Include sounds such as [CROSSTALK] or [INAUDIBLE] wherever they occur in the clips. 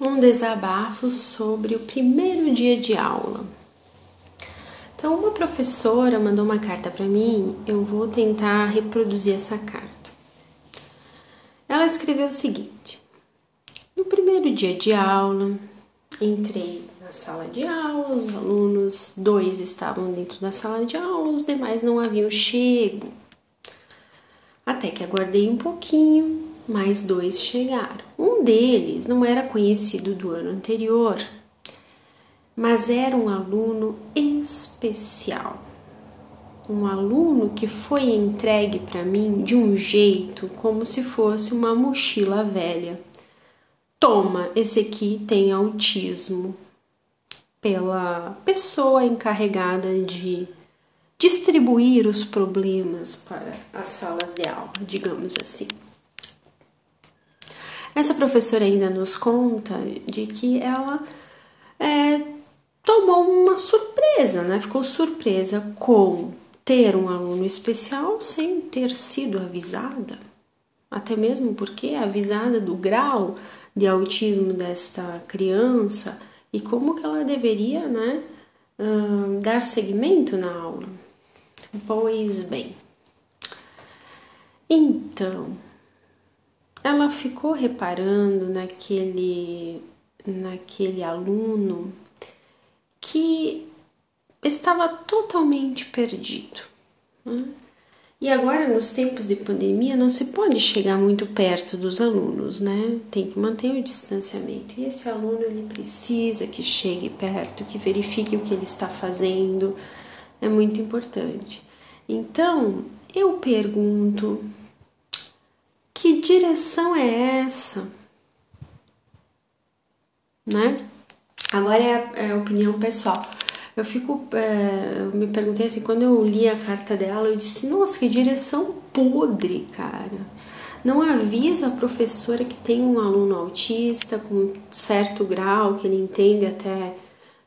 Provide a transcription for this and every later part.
um desabafo sobre o primeiro dia de aula. Então, uma professora mandou uma carta para mim, eu vou tentar reproduzir essa carta. Ela escreveu o seguinte: No primeiro dia de aula, entrei na sala de aula, os alunos, dois estavam dentro da sala de aula, os demais não haviam chego. Até que aguardei um pouquinho mais dois chegaram. Um deles não era conhecido do ano anterior, mas era um aluno especial. Um aluno que foi entregue para mim de um jeito como se fosse uma mochila velha. Toma, esse aqui tem autismo. Pela pessoa encarregada de distribuir os problemas para as salas de aula, digamos assim. Essa professora ainda nos conta de que ela é, tomou uma surpresa, né? Ficou surpresa com ter um aluno especial sem ter sido avisada, até mesmo porque é avisada do grau de autismo desta criança e como que ela deveria, né, uh, dar seguimento na aula. Pois bem, então ela ficou reparando naquele, naquele aluno que estava totalmente perdido. Né? E agora, nos tempos de pandemia, não se pode chegar muito perto dos alunos, né? Tem que manter o distanciamento. E esse aluno ele precisa que chegue perto, que verifique o que ele está fazendo. É muito importante. Então, eu pergunto que direção é essa? Né? Agora é a, é a opinião pessoal. Eu fico, é, eu me perguntei assim, quando eu li a carta dela, eu disse, nossa, que direção podre, cara. Não avisa a professora que tem um aluno autista com certo grau, que ele entende até,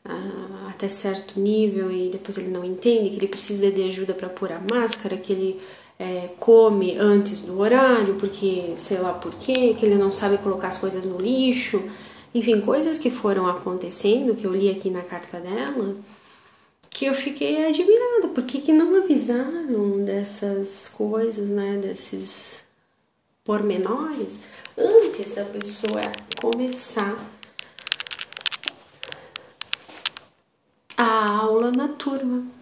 uh, até certo nível e depois ele não entende, que ele precisa de ajuda para pôr a máscara, que ele é, come antes do horário, porque sei lá por quê, que ele não sabe colocar as coisas no lixo, enfim, coisas que foram acontecendo, que eu li aqui na carta dela, que eu fiquei admirada, por que, que não avisaram dessas coisas, né, desses pormenores, antes da pessoa começar a aula na turma.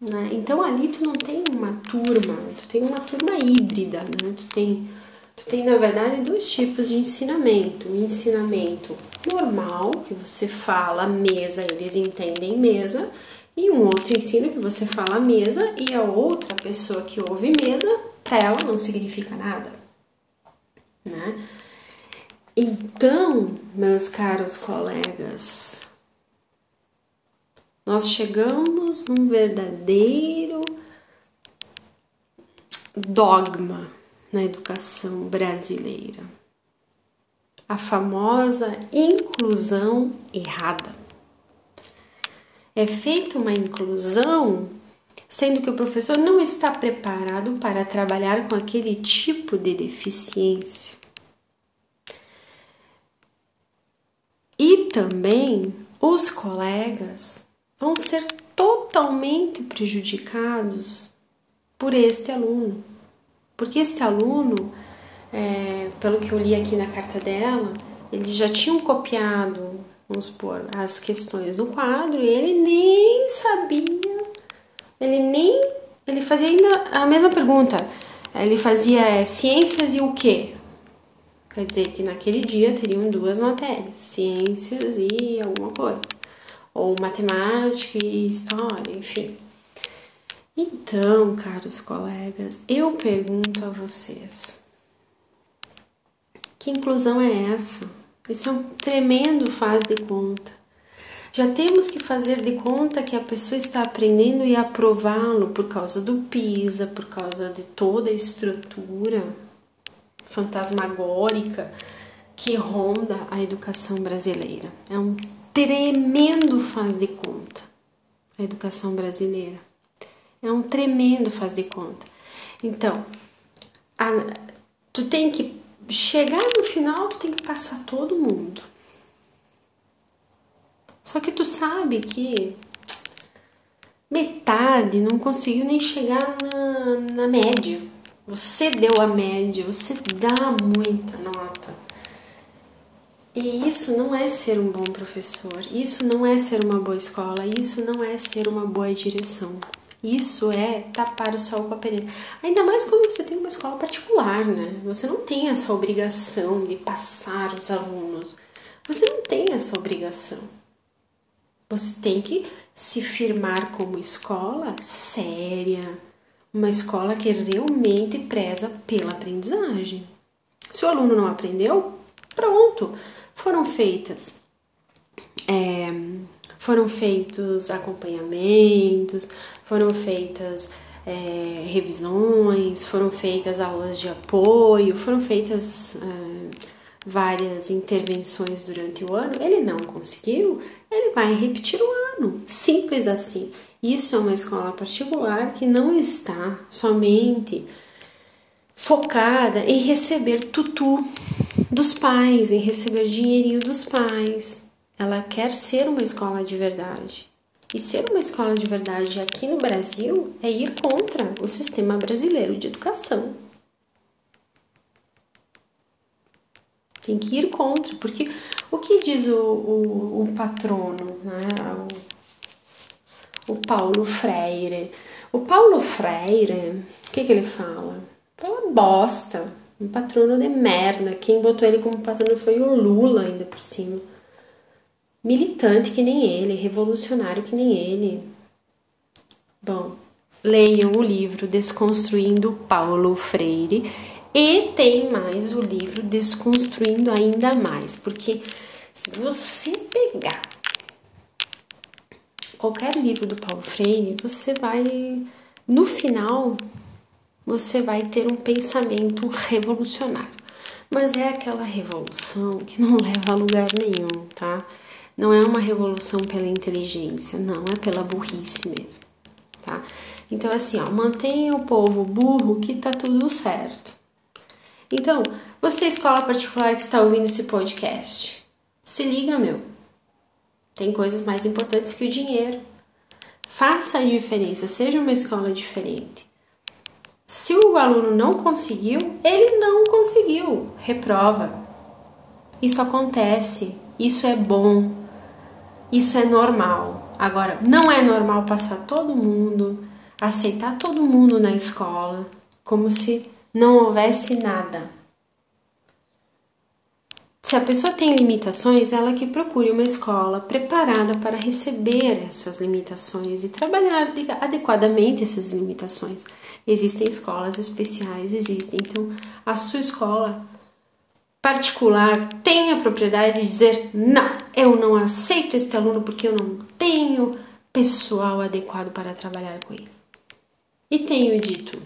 Né? Então ali tu não tem uma turma, tu tem uma turma híbrida, né? Tu tem, tu tem na verdade dois tipos de ensinamento. O ensinamento normal, que você fala mesa, eles entendem mesa, e um outro ensino que você fala mesa e a outra pessoa que ouve mesa, para ela não significa nada, né? Então, meus caros colegas, nós chegamos num verdadeiro dogma na educação brasileira. A famosa inclusão errada. É feita uma inclusão sendo que o professor não está preparado para trabalhar com aquele tipo de deficiência. E também os colegas vão ser totalmente prejudicados por este aluno. Porque este aluno, é, pelo que eu li aqui na carta dela, eles já tinham copiado, vamos supor, as questões no quadro e ele nem sabia, ele nem. Ele fazia ainda a mesma pergunta. Ele fazia é, ciências e o quê? Quer dizer que naquele dia teriam duas matérias, ciências e alguma coisa ou matemática e história, enfim. Então, caros colegas, eu pergunto a vocês: que inclusão é essa? Isso é um tremendo faz de conta. Já temos que fazer de conta que a pessoa está aprendendo e aprová-lo por causa do PISA, por causa de toda a estrutura fantasmagórica que ronda a educação brasileira. É um tremendo faz de conta a educação brasileira. É um tremendo faz de conta. Então, a, tu tem que chegar no final, tu tem que passar todo mundo. Só que tu sabe que metade não conseguiu nem chegar na, na média. Você deu a média, você dá muita nota. E isso não é ser um bom professor, isso não é ser uma boa escola, isso não é ser uma boa direção. Isso é tapar o sol com a peneira. Ainda mais quando você tem uma escola particular, né? Você não tem essa obrigação de passar os alunos. Você não tem essa obrigação. Você tem que se firmar como escola séria, uma escola que realmente preza pela aprendizagem. Se o aluno não aprendeu, pronto, foram feitas. É, foram feitos acompanhamentos, foram feitas é, revisões, foram feitas aulas de apoio, foram feitas é, várias intervenções durante o ano. Ele não conseguiu, ele vai repetir o ano. Simples assim. Isso é uma escola particular que não está somente focada em receber tutu dos pais, em receber dinheirinho dos pais. Ela quer ser uma escola de verdade. E ser uma escola de verdade aqui no Brasil é ir contra o sistema brasileiro de educação. Tem que ir contra, porque o que diz o, o, o patrono, né? o, o Paulo Freire? O Paulo Freire, o que, que ele fala? Fala bosta, um patrono de merda. Quem botou ele como patrono foi o Lula, ainda por cima. Militante que nem ele, revolucionário que nem ele. Bom, leiam o livro Desconstruindo Paulo Freire e tem mais o livro Desconstruindo Ainda Mais, porque se você pegar qualquer livro do Paulo Freire, você vai, no final, você vai ter um pensamento revolucionário. Mas é aquela revolução que não [LAUGHS] leva a lugar nenhum, tá? Não é uma revolução pela inteligência, não, é pela burrice mesmo, tá? Então, assim, ó, mantenha o povo burro que tá tudo certo. Então, você, escola particular que está ouvindo esse podcast, se liga, meu. Tem coisas mais importantes que o dinheiro. Faça a diferença, seja uma escola diferente. Se o aluno não conseguiu, ele não conseguiu, reprova. Isso acontece, isso é bom, isso é normal. Agora, não é normal passar todo mundo, aceitar todo mundo na escola, como se não houvesse nada. Se a pessoa tem limitações, ela que procure uma escola preparada para receber essas limitações e trabalhar adequadamente essas limitações. Existem escolas especiais, existem. Então, a sua escola particular tem a propriedade de dizer: não, eu não aceito este aluno porque eu não tenho pessoal adequado para trabalhar com ele. E tenho dito